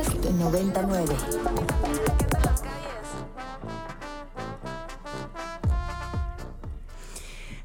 Podcast 99.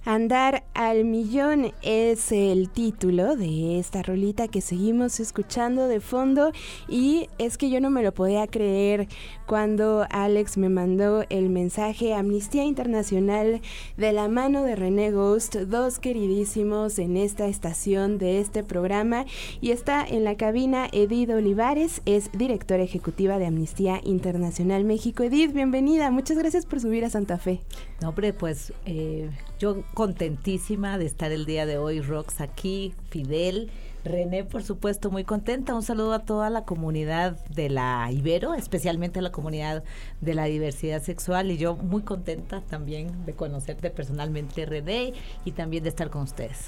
Andar al millón es el título de esta rolita que seguimos escuchando de fondo y es que yo no me lo podía creer cuando Alex me mandó el mensaje Amnistía Internacional de la mano de René Ghost, dos queridísimos en esta estación de este programa y está en la cabina Edith Olivares, es directora ejecutiva de Amnistía Internacional México. Edith, bienvenida, muchas gracias por subir a Santa Fe. No, hombre, pues eh, yo contentísima de estar el día de hoy, Rox, aquí, Fidel. René, por supuesto, muy contenta. Un saludo a toda la comunidad de la Ibero, especialmente a la comunidad de la diversidad sexual. Y yo muy contenta también de conocerte personalmente, René, y también de estar con ustedes.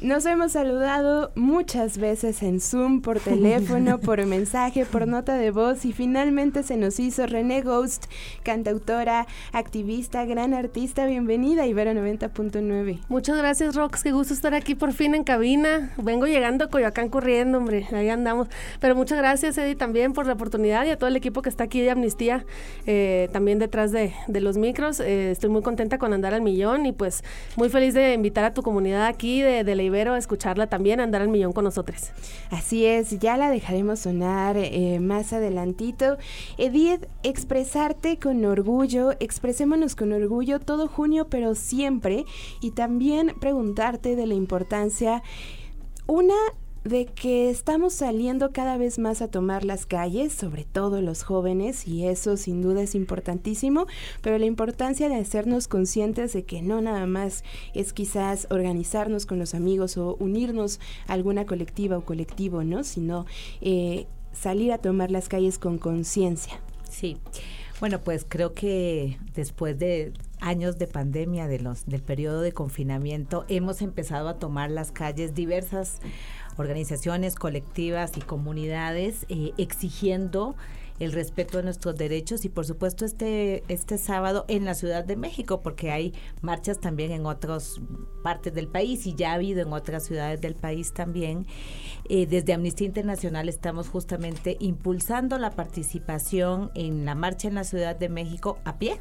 Nos hemos saludado muchas veces en Zoom, por teléfono, por mensaje, por nota de voz y finalmente se nos hizo René Ghost, cantautora, activista, gran artista. Bienvenida, Ibero 90.9. Muchas gracias, Rox. Qué gusto estar aquí por fin en cabina. Vengo llegando a Coyoacán corriendo, hombre. Ahí andamos. Pero muchas gracias, Eddie, también por la oportunidad y a todo el equipo que está aquí de Amnistía, eh, también detrás de, los micros. Eh, estoy muy contenta con andar al millón y pues muy feliz de invitar a tu comunidad aquí de, de Ibero a escucharla también, andar al millón con nosotros. Así es, ya la dejaremos sonar eh, más adelantito. Edith, expresarte con orgullo, expresémonos con orgullo todo junio, pero siempre, y también preguntarte de la importancia, una de que estamos saliendo cada vez más a tomar las calles, sobre todo los jóvenes, y eso sin duda es importantísimo, pero la importancia de hacernos conscientes de que no nada más es quizás organizarnos con los amigos o unirnos a alguna colectiva o colectivo, ¿no? Sino eh, salir a tomar las calles con conciencia. Sí. Bueno, pues creo que después de años de pandemia, de los, del periodo de confinamiento, hemos empezado a tomar las calles diversas organizaciones colectivas y comunidades eh, exigiendo el respeto de nuestros derechos y por supuesto este este sábado en la Ciudad de México porque hay marchas también en otras partes del país y ya ha habido en otras ciudades del país también. Eh, desde Amnistía Internacional estamos justamente impulsando la participación en la marcha en la Ciudad de México a pie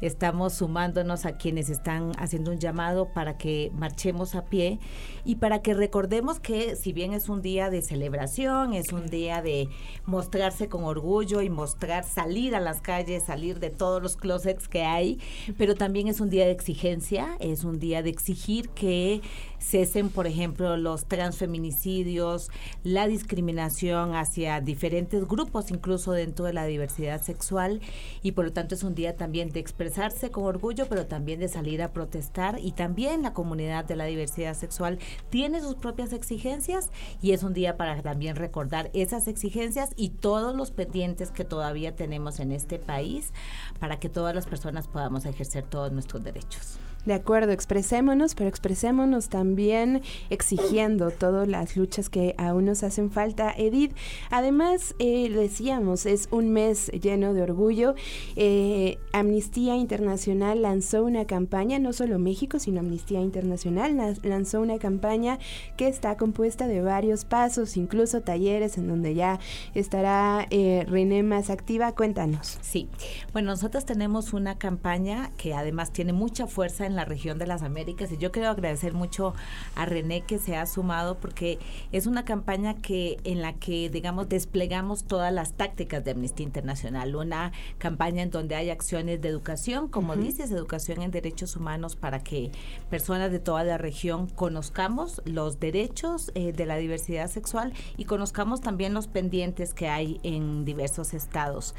estamos sumándonos a quienes están haciendo un llamado para que marchemos a pie y para que recordemos que si bien es un día de celebración, es un día de mostrarse con orgullo y mostrar, salir a las calles, salir de todos los closets que hay, pero también es un día de exigencia, es un día de exigir que cesen, por ejemplo, los transfeminicidios, la discriminación hacia diferentes grupos, incluso dentro de la diversidad sexual, y por lo tanto es un día también de expresarse con orgullo, pero también de salir a protestar, y también la comunidad de la diversidad sexual tiene sus propias exigencias, y es un día para también recordar esas exigencias y todos los pendientes que todavía tenemos en este país para que todas las personas podamos ejercer todos nuestros derechos. De acuerdo, expresémonos, pero expresémonos también exigiendo todas las luchas que aún nos hacen falta. Edith, además, eh, decíamos, es un mes lleno de orgullo. Eh, Amnistía Internacional lanzó una campaña, no solo México, sino Amnistía Internacional lanzó una campaña que está compuesta de varios pasos, incluso talleres en donde ya estará eh, René más activa. Cuéntanos. Sí, bueno, nosotros tenemos una campaña que además tiene mucha fuerza en la región de las Américas y yo quiero agradecer mucho a René que se ha sumado porque es una campaña que en la que digamos desplegamos todas las tácticas de Amnistía Internacional, una campaña en donde hay acciones de educación, como dices, educación en derechos humanos para que personas de toda la región conozcamos los derechos eh, de la diversidad sexual y conozcamos también los pendientes que hay en diversos estados.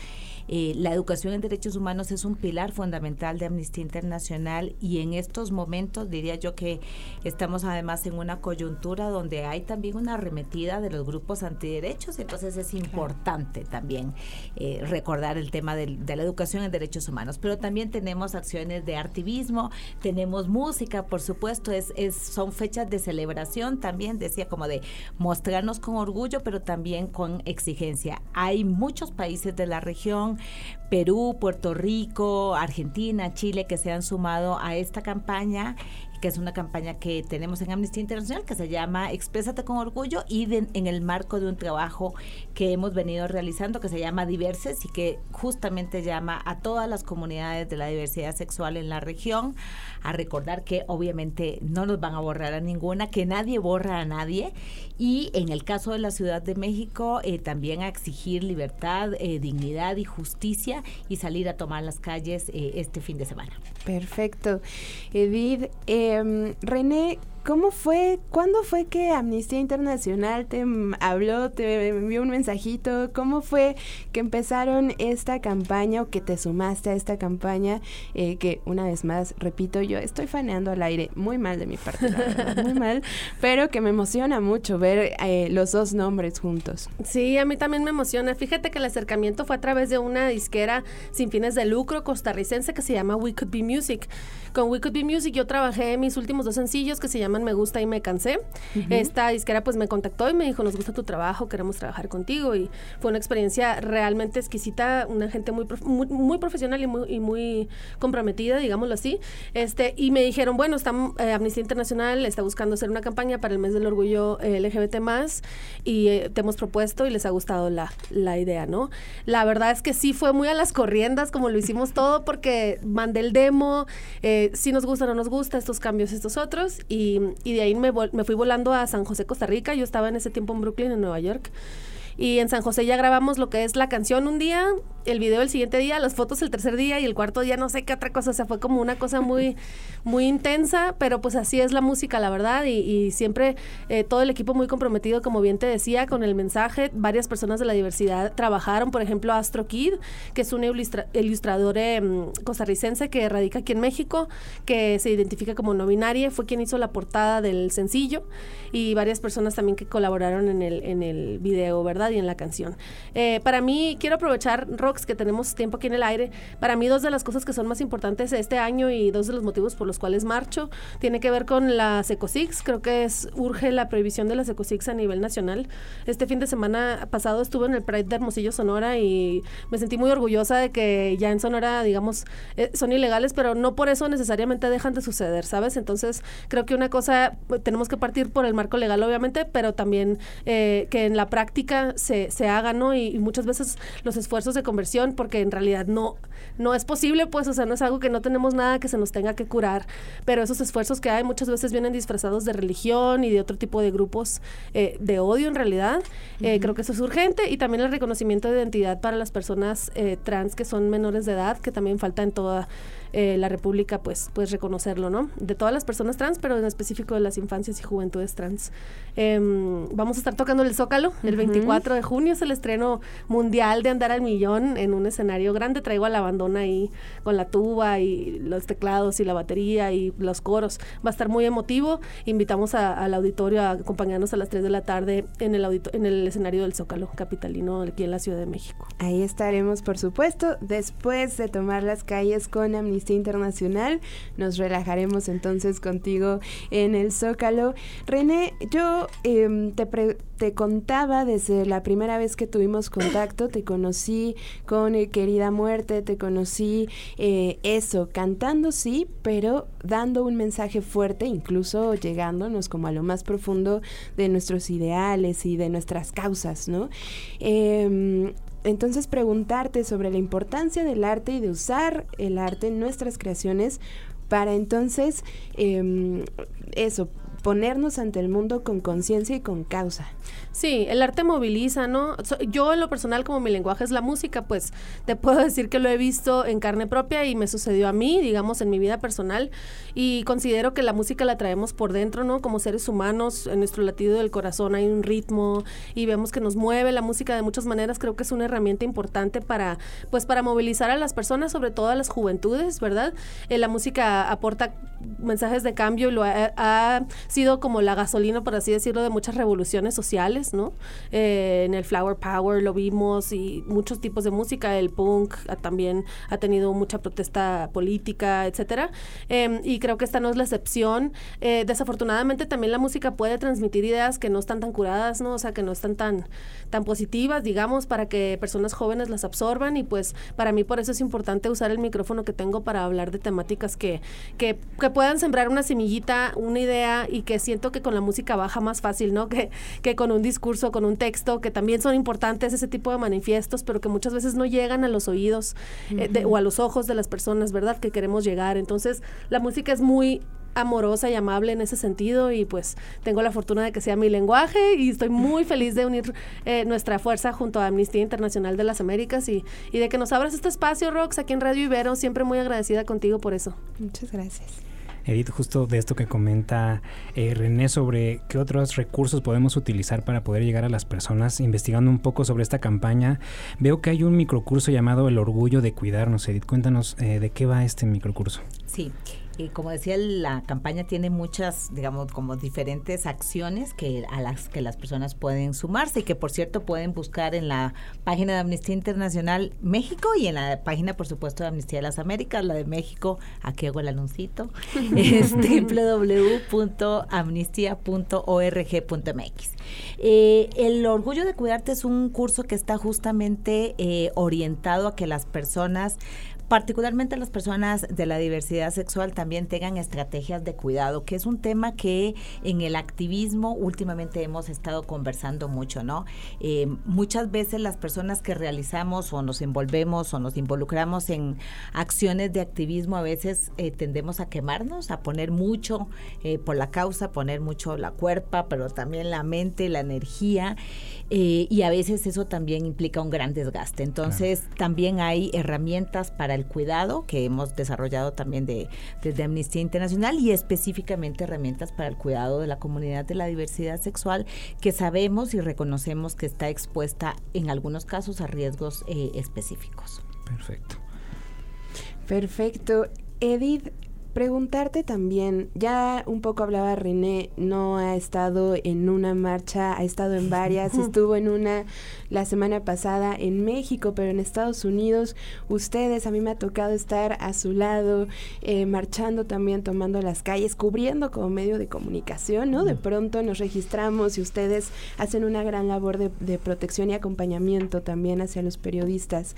Eh, la educación en derechos humanos es un pilar fundamental de Amnistía Internacional y en estos momentos diría yo que estamos además en una coyuntura donde hay también una arremetida de los grupos antiderechos, entonces es importante también eh, recordar el tema de, la educación en derechos humanos, pero también tenemos acciones de activismo, tenemos música, por supuesto, es, es, son fechas de celebración también, decía como de mostrarnos con orgullo, pero también con exigencia. Hay muchos países de la región, Perú, Puerto Rico, Argentina, Chile, que se han sumado a esta campaña que es una campaña que tenemos en Amnistía Internacional que se llama Exprésate con Orgullo y en el marco de un trabajo que hemos venido realizando que se llama Diverses y que justamente llama a todas las comunidades de la diversidad sexual en la región a recordar que obviamente no nos van a borrar a ninguna, que nadie borra a nadie y en el caso de la Ciudad de México eh, también a exigir libertad, eh, dignidad y justicia y salir a tomar las calles eh, este fin de semana. Perfecto. Edith, em, René, ¿Cómo fue? ¿Cuándo fue que Amnistía Internacional te habló, te envió un mensajito? ¿Cómo fue que empezaron esta campaña o que te sumaste a esta campaña? Eh, que una vez más, repito, yo estoy faneando al aire, muy mal de mi parte, muy mal, pero que me emociona mucho ver eh, los dos nombres juntos. Sí, a mí también me emociona. Fíjate que el acercamiento fue a través de una disquera sin fines de lucro costarricense que se llama We Could Be Music. Con We Could Be Music yo trabajé mis últimos dos sencillos que se llaman me Gusta y Me Cansé. Esta disquera pues me contactó y me dijo, nos gusta tu trabajo, queremos trabajar contigo. Y fue una experiencia realmente exquisita, una gente muy, muy, profesional y muy, y muy, comprometida, digámoslo así. Este, y me dijeron, bueno, está, eh, Amnistía Internacional está buscando hacer una campaña para el mes del orgullo eh, LGBT más y eh, te hemos propuesto y les ha gustado la, la idea, ¿no? La verdad es que sí fue muy a las corriendas como lo hicimos todo porque mandé el demo, si nos gusta o no nos gusta, estos cambios, estos otros, y, y de ahí me, me fui volando a San José, Costa Rica. Yo estaba en ese tiempo en Brooklyn, en Nueva York. Y en San José ya grabamos lo que es la canción un día, el video el siguiente día, las fotos el tercer día y el cuarto día no sé qué otra cosa. O sea, fue como una cosa muy, muy intensa, pero pues así es la música, la verdad. Y, siempre eh, todo el equipo muy comprometido, como bien te decía, con el mensaje. Varias personas de la diversidad trabajaron, por ejemplo, Astro Kid, que es un ilustrador em, costarricense que radica aquí en México, que se identifica como no binaria, fue quien hizo la portada del sencillo y varias personas también que colaboraron en el, en el video, ¿verdad? Y en la canción. Eh, para mí, quiero aprovechar, Rox, que tenemos tiempo aquí en el aire. Para mí, dos de las cosas que son más importantes este año y dos de los motivos por los cuales marcho tiene que ver con las Ecosix. Creo que es urge la prohibición de las Ecosix a nivel nacional. Este fin de semana pasado estuve en el Pride de Hermosillo, Sonora, y me sentí muy orgullosa de que ya en Sonora, digamos, eh, son ilegales, pero no por eso necesariamente dejan de suceder, ¿sabes? Entonces, creo que una cosa, pues, tenemos que partir por el marco legal, obviamente, pero también eh, que en la práctica se, se haga, ¿no? Y, muchas veces los esfuerzos de conversión, porque en realidad no, no es posible, pues, o sea, no es algo que no tenemos nada que se nos tenga que curar, pero esos esfuerzos que hay muchas veces vienen disfrazados de religión y de otro tipo de grupos eh, de odio en realidad. Eh, creo que eso es urgente y también el reconocimiento de identidad para las personas trans que son menores de edad, que también falta en toda eh, la República pues, pues reconocerlo, ¿no? De todas las personas trans, pero en específico de las infancias y juventudes trans. Em, vamos a estar tocando el Zócalo el 24 de junio, es el estreno mundial de Andar al Millón en un escenario grande. Traigo a la bandona ahí con la tuba y los teclados y la batería y los coros. Va a estar muy emotivo. Invitamos al auditorio a acompañarnos a las 3 de la tarde en el, en el escenario del Zócalo capitalino aquí en la Ciudad de México. Ahí estaremos, por supuesto, después de tomar las calles con Amnistía Internacional. Nos relajaremos entonces contigo en el Zócalo. René, yo em, te, te contaba desde la primera vez que tuvimos contacto, te conocí con eh, Querida Muerte, te conocí eh, eso, cantando sí, pero dando un mensaje fuerte, incluso llegándonos como a lo más profundo de nuestros ideales y de nuestras causas, ¿no? Entonces preguntarte sobre la importancia del arte y de usar el arte en nuestras creaciones para entonces em, eso, ponernos ante el mundo con conciencia y con causa. Sí, el arte moviliza, ¿no? yo en lo personal, como mi lenguaje es la música, pues te puedo decir que lo he visto en carne propia y me sucedió a mí, digamos, en mi vida personal. Y considero que la música la traemos por dentro, ¿no? Como seres humanos, en nuestro latido del corazón hay un ritmo y vemos que nos mueve la música de muchas maneras. Creo que es una herramienta importante para, pues, para movilizar a las personas, sobre todo a las juventudes, ¿verdad? Eh, la música aporta mensajes de cambio y lo ha, sido como la gasolina, por así decirlo, de muchas revoluciones sociales, ¿no? Eh, en el Flower Power lo vimos y muchos tipos de música, el punk también ha tenido mucha protesta política, etcétera. Em, y creo que esta no es la excepción. Eh, desafortunadamente también la música puede transmitir ideas que no están tan curadas, ¿no? O sea, que no están tan, tan positivas, digamos, para que personas jóvenes las absorban y pues para mí por eso es importante usar el micrófono que tengo para hablar de temáticas que, que, que puedan sembrar una semillita, una idea y que siento que con la música baja más fácil, ¿no? Que, que con un discurso, con un texto, que también son importantes ese tipo de manifiestos, pero que muchas veces no llegan a los oídos eh, o a los ojos de las personas, ¿verdad? Que queremos llegar. Entonces, la música es muy amorosa y amable en ese sentido y pues tengo la fortuna de que sea mi lenguaje y estoy muy feliz de unir eh, nuestra fuerza junto a Amnistía Internacional de las Américas y, y de que nos abras este espacio, Rox, aquí en Radio Ibero. Siempre muy agradecida contigo por eso. Muchas gracias. Edith, justo de esto que comenta eh, René sobre qué otros recursos podemos utilizar para poder llegar a las personas, investigando un poco sobre esta campaña, veo que hay un microcurso llamado El Orgullo de Cuidarnos. Edith, cuéntanos eh, de qué va este microcurso. Sí, y como decía, la campaña tiene muchas, digamos, como diferentes acciones que a las que las personas pueden sumarse y que, por cierto, pueden buscar en la página de Amnistía Internacional México y en la página, por supuesto, de Amnistía de las Américas, la de México, aquí hago el anuncito, es www.amnistía.org.mx. Eh, el orgullo de cuidarte es un curso que está justamente eh, orientado a que las personas particularmente las personas de la diversidad sexual también tengan estrategias de cuidado, que es un tema que en el activismo últimamente hemos estado conversando mucho, ¿no? Eh, muchas veces las personas que realizamos o nos envolvemos o nos involucramos en acciones de activismo a veces eh, tendemos a quemarnos, a poner mucho eh, por la causa, poner mucho la cuerpa, pero también la mente, la energía. Eh, y a veces eso también implica un gran desgaste. Entonces, también hay herramientas para el cuidado que hemos desarrollado también de, desde Amnistía Internacional y específicamente herramientas para el cuidado de la comunidad de la diversidad sexual que sabemos y reconocemos que está expuesta en algunos casos a riesgos eh, específicos. Perfecto. Perfecto. Edith, preguntarte también, ya un poco hablaba René, no ha estado en una marcha, ha estado en varias, estuvo en una la semana pasada en México, pero en Estados Unidos, ustedes, a mí me ha tocado estar a su lado, eh, marchando también, tomando las calles, cubriendo como medio de comunicación, ¿no? De pronto nos registramos y ustedes hacen una gran labor de, de protección y acompañamiento también hacia los periodistas.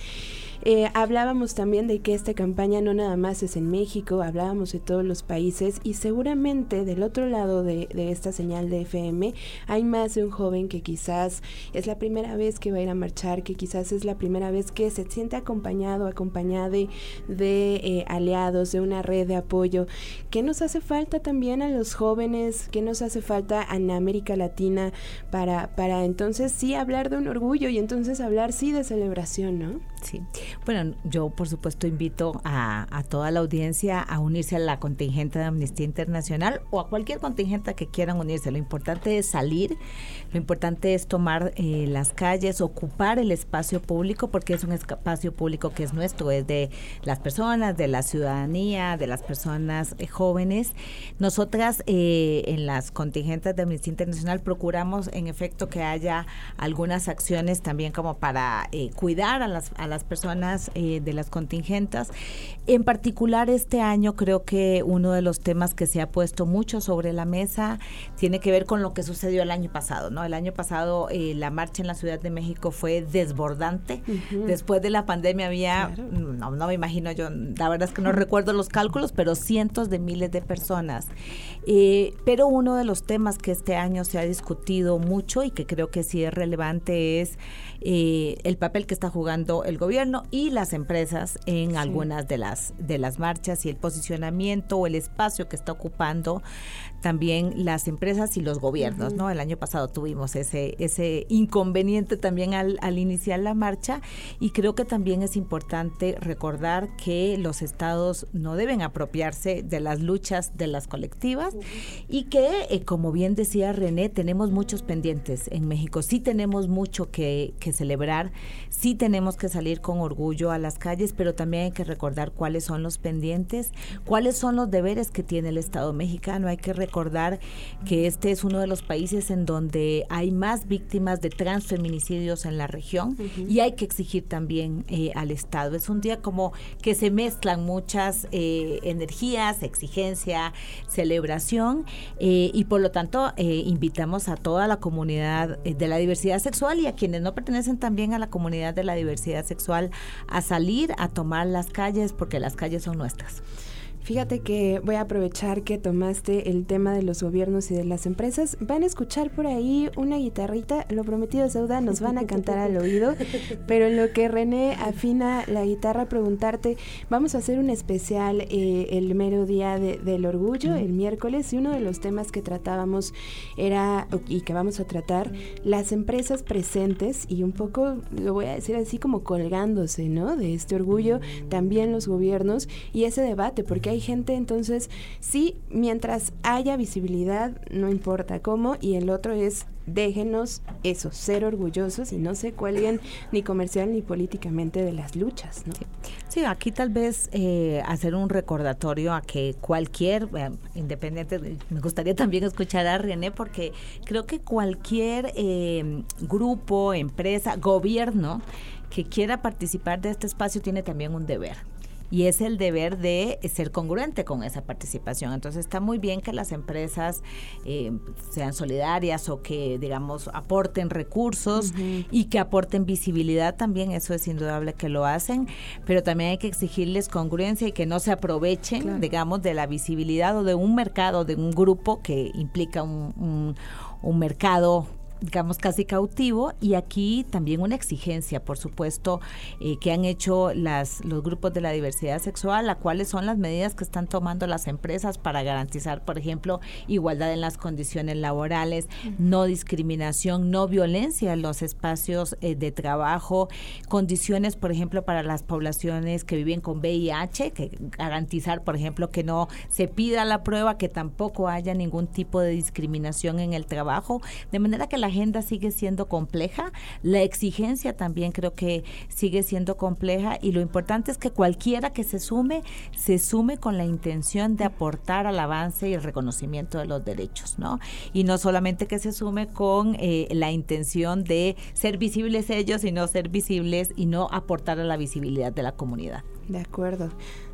Eh, hablábamos también de que esta campaña no nada más es en México, hablábamos de todos los países y seguramente del otro lado de, esta señal de FM hay más de un joven que quizás es la primera vez que va a ir a marchar, que quizás es la primera vez que se siente acompañado, acompañada de, eh, aliados, de una red de apoyo. ¿Qué nos hace falta también a los jóvenes? ¿Qué nos hace falta en América Latina para, para entonces sí hablar de un orgullo y entonces hablar sí de celebración, ¿no? Sí. Bueno, yo por supuesto invito a, toda la audiencia a unirse a la contingente de Amnistía Internacional o a cualquier contingente que quieran unirse. Lo importante es salir, lo importante es tomar eh, las calles, ocupar el espacio público, porque es un espacio público que es nuestro, es de las personas, de la ciudadanía, de las personas eh, jóvenes. Nosotras eh, en las contingentes de Amnistía Internacional procuramos en efecto que haya algunas acciones también como para cuidar a las, a las personas eh, de las contingentas. En particular este año creo que uno de los temas que se ha puesto mucho sobre la mesa tiene que ver con lo que sucedió el año pasado, ¿no? El año pasado eh, la marcha en la Ciudad de México fue desbordante. Después de la pandemia había, no, no me imagino yo, la verdad es que no recuerdo los cálculos, pero cientos de miles de personas. Eh, pero uno de los temas que este año se ha discutido mucho y que creo que sí es relevante es el papel que está jugando el gobierno y las empresas en algunas de las, de las marchas y el posicionamiento o el espacio que está ocupando también las empresas y los gobiernos, ¿no? El año pasado tuvimos ese, ese inconveniente también al, al, iniciar la marcha y creo que también es importante recordar que los estados no deben apropiarse de las luchas de las colectivas y que, eh, como bien decía René, tenemos muchos pendientes en México, sí tenemos mucho que, que celebrar, sí tenemos que salir con orgullo a las calles, pero también hay que recordar cuáles son los pendientes, cuáles son los deberes que tiene el Estado mexicano, hay que recordar que este es uno de los países en donde hay más víctimas de transfeminicidios en la región y hay que exigir también eh, al Estado. Es un día como que se mezclan muchas eh, energías, exigencia, celebración eh, y por lo tanto invitamos a toda la comunidad de la diversidad sexual y a quienes no pertenecen también a la comunidad de la diversidad sexual a salir a tomar las calles porque las calles son nuestras. Fíjate que voy a aprovechar que tomaste el tema de los gobiernos y de las empresas. Van a escuchar por ahí una guitarrita, lo prometido es deuda, nos van a cantar al oído, pero en lo que René afina la guitarra, preguntarte, vamos a hacer un especial eh, el mero día del orgullo, el miércoles, y uno de los temas que tratábamos era, y que vamos a tratar, las empresas presentes y un poco, lo voy a decir así como colgándose, ¿no? De este orgullo, también los gobiernos y ese debate, porque hay gente, entonces sí, mientras haya visibilidad, no importa cómo, y el otro es déjenos eso, ser orgullosos y no se cuelguen ni comercial ni políticamente de las luchas. ¿no? Sí. aquí tal vez eh, hacer un recordatorio a que cualquier, eh, independiente, me gustaría también escuchar a René porque creo que cualquier eh, grupo, empresa, gobierno que quiera participar de este espacio tiene también un deber y es el deber de ser congruente con esa participación. Entonces está muy bien que las empresas eh, sean solidarias o que, digamos, aporten recursos y que aporten visibilidad también, eso es indudable que lo hacen, pero también hay que exigirles congruencia y que no se aprovechen, digamos, de la visibilidad o de un mercado, de un grupo que implica un, un, un mercado digamos, casi cautivo. Y aquí también una exigencia, por supuesto, eh, que han hecho las, los grupos de la diversidad sexual, la cuáles son las medidas que están tomando las empresas para garantizar, por ejemplo, igualdad en las condiciones laborales, no discriminación, no violencia en los espacios eh, de trabajo, condiciones, por ejemplo, para las poblaciones que viven con VIH, que garantizar, por ejemplo, que no se pida la prueba, que tampoco haya ningún tipo de discriminación en el trabajo, de manera que la agenda sigue siendo compleja, la exigencia también creo que sigue siendo compleja y lo importante es que cualquiera que se sume, se sume con la intención de aportar al avance y el reconocimiento de los derechos, ¿no? Y no solamente que se sume con eh, la intención de ser visibles ellos, sino ser visibles y no aportar a la visibilidad de la comunidad. De acuerdo.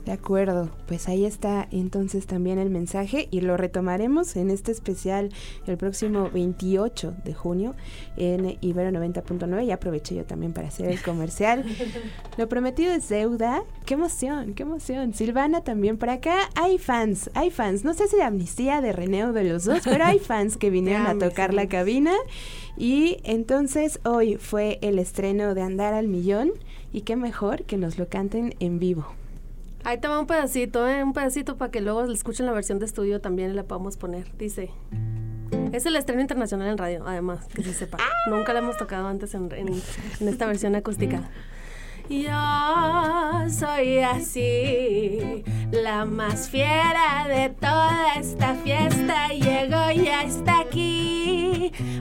De acuerdo, pues ahí está entonces también el mensaje y lo retomaremos en este especial el próximo 28 de junio en Ibero 90.9 y aprovecho yo también para hacer el comercial. lo prometido es deuda. Qué emoción, qué emoción. Silvana también por acá. Hay fans, hay fans. No sé si de Amnistía, de Reneo, de los dos, pero hay fans que vinieron a tocar la cabina. Y entonces hoy fue el estreno de Andar al Millón y qué mejor que nos lo canten en vivo. Ahí te va un pedacito, ¿eh? un pedacito para que luego escuchen la versión de estudio también y la podamos poner. Dice. Es el estreno internacional en radio, además, que se sepa. Nunca la hemos tocado antes en, en esta versión acústica. Yo soy así, la más fiera de toda esta fiesta.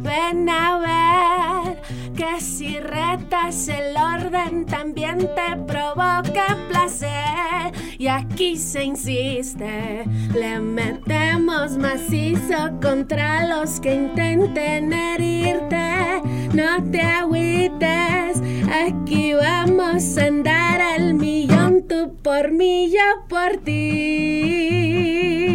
Ven a ver que si retas el orden también te provoca placer. Y aquí se insiste, le metemos macizo contra los que intenten herirte. No te agüites, aquí vamos andar al millón, tú por mí, yo por ti.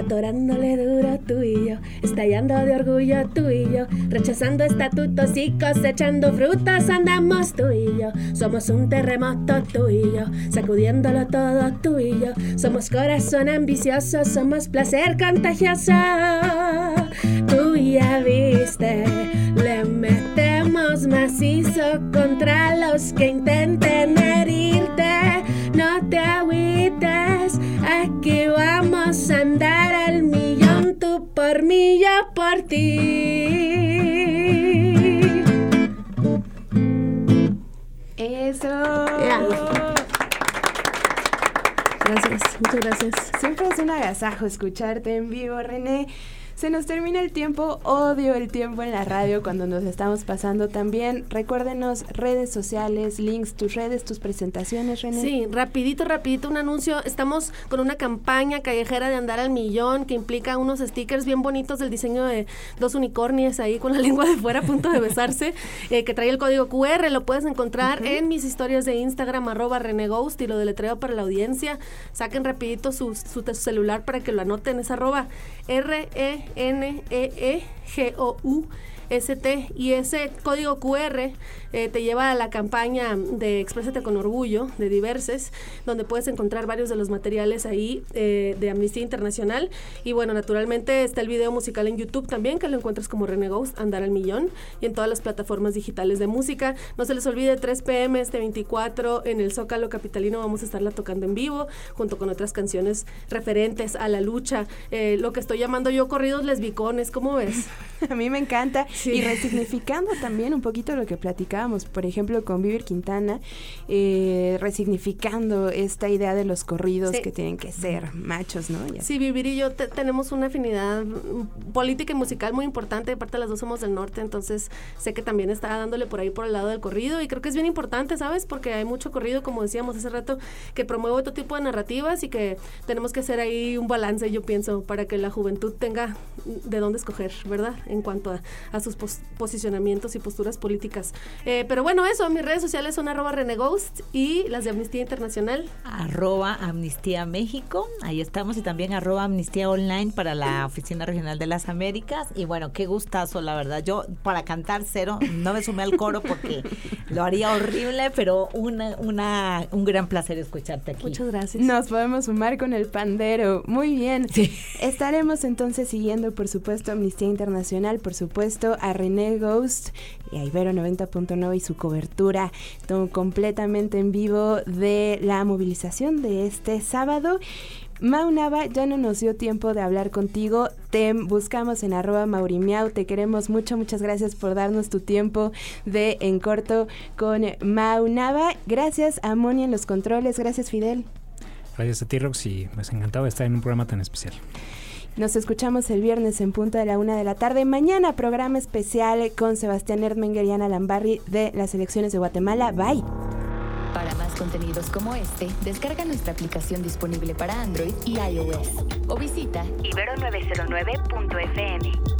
Atorándole duro, tú y yo, estallando de orgullo, tú y yo, rechazando estatutos y cosechando frutas, andamos tú y yo. Somos un terremoto, tú y yo, sacudiéndolo todo, tú y yo. Somos corazón ambicioso, somos placer contagioso. Tú ya viste, le metemos macizo contra los que intenten herirte. No te agüites, aquí vamos a andar por mí, yo por ti. Eso. Gracias, muchas gracias. Siempre es un agasajo escucharte en vivo, René. Se nos termina el tiempo, odio el tiempo en la radio cuando nos estamos pasando también. Recuérdenos redes sociales, links, tus redes, tus presentaciones, René. Sí, rapidito, rapidito un anuncio. Estamos con una campaña callejera de andar al millón que implica unos stickers bien bonitos del diseño de dos unicornios ahí con la lengua de fuera a punto de besarse, eh, que trae el código QR. Lo puedes encontrar en mis historias de Instagram, arroba Reneghost y lo deletreo para la audiencia. Saquen rapidito su, su celular para que lo anoten. Es arroba R-E-N-E-E-G-O-U. ST y ese código QR eh, te lleva a la campaña de Exprésate con Orgullo de Diverses, donde puedes encontrar varios de los materiales ahí eh, de Amnistía Internacional. Y bueno, naturalmente está el video musical en YouTube también, que lo encuentras como René Andar al Millón, y en todas las plataformas digitales de música. No se les olvide, 3 pm este 24 en el Zócalo Capitalino vamos a estarla tocando en vivo, junto con otras canciones referentes a la lucha. Eh, lo que estoy llamando yo corridos lesbicones, ¿cómo ves? a mí me encanta. Y resignificando también un poquito lo que platicábamos, por ejemplo, con Vivir Quintana, eh, resignificando esta idea de los corridos que tienen que ser machos, ¿no? Sí, Vivir y yo tenemos una afinidad política y musical muy importante, aparte las dos somos del norte, entonces sé que también está dándole por ahí por el lado del corrido y creo que es bien importante, ¿sabes? Porque hay mucho corrido, como decíamos hace rato, que promueve otro tipo de narrativas y que tenemos que hacer ahí un balance, yo pienso, para que la juventud tenga de dónde escoger, ¿verdad? En cuanto a, a sus posicionamientos y posturas políticas. Eh, pero bueno, eso, mis redes sociales son arroba reneghost y las de Amnistía Internacional. Arroba Amnistía México, ahí estamos, y también arroba Amnistía Online para la Oficina Regional de las Américas. Y bueno, qué gustazo, la verdad. Yo para cantar cero, no me sumé al coro porque lo haría horrible, pero una, una, un gran placer escucharte aquí. Muchas gracias. Nos podemos sumar con el pandero. Muy bien. Estaremos entonces siguiendo, por supuesto, Amnistía Internacional, por supuesto, a René Ghost y a Ibero 90.9 y su cobertura completamente en vivo de la movilización de este sábado. Maunaba, ya no nos dio tiempo de hablar contigo. Te buscamos en arroba maurimiau. Te queremos mucho. Muchas gracias por darnos tu tiempo de en corto con Maunaba. Gracias a Moni en los controles. Gracias, Fidel. Gracias a ti, Rox, me ha encantado estar en un programa tan especial. Nos escuchamos el viernes en punto de la una de la tarde. Mañana programa especial con Sebastián Erdmenger y Ana Lambarri de las elecciones de Guatemala. Bye. Para más contenidos como este, descarga nuestra aplicación disponible para Android y iOS o visita ibero909.fm.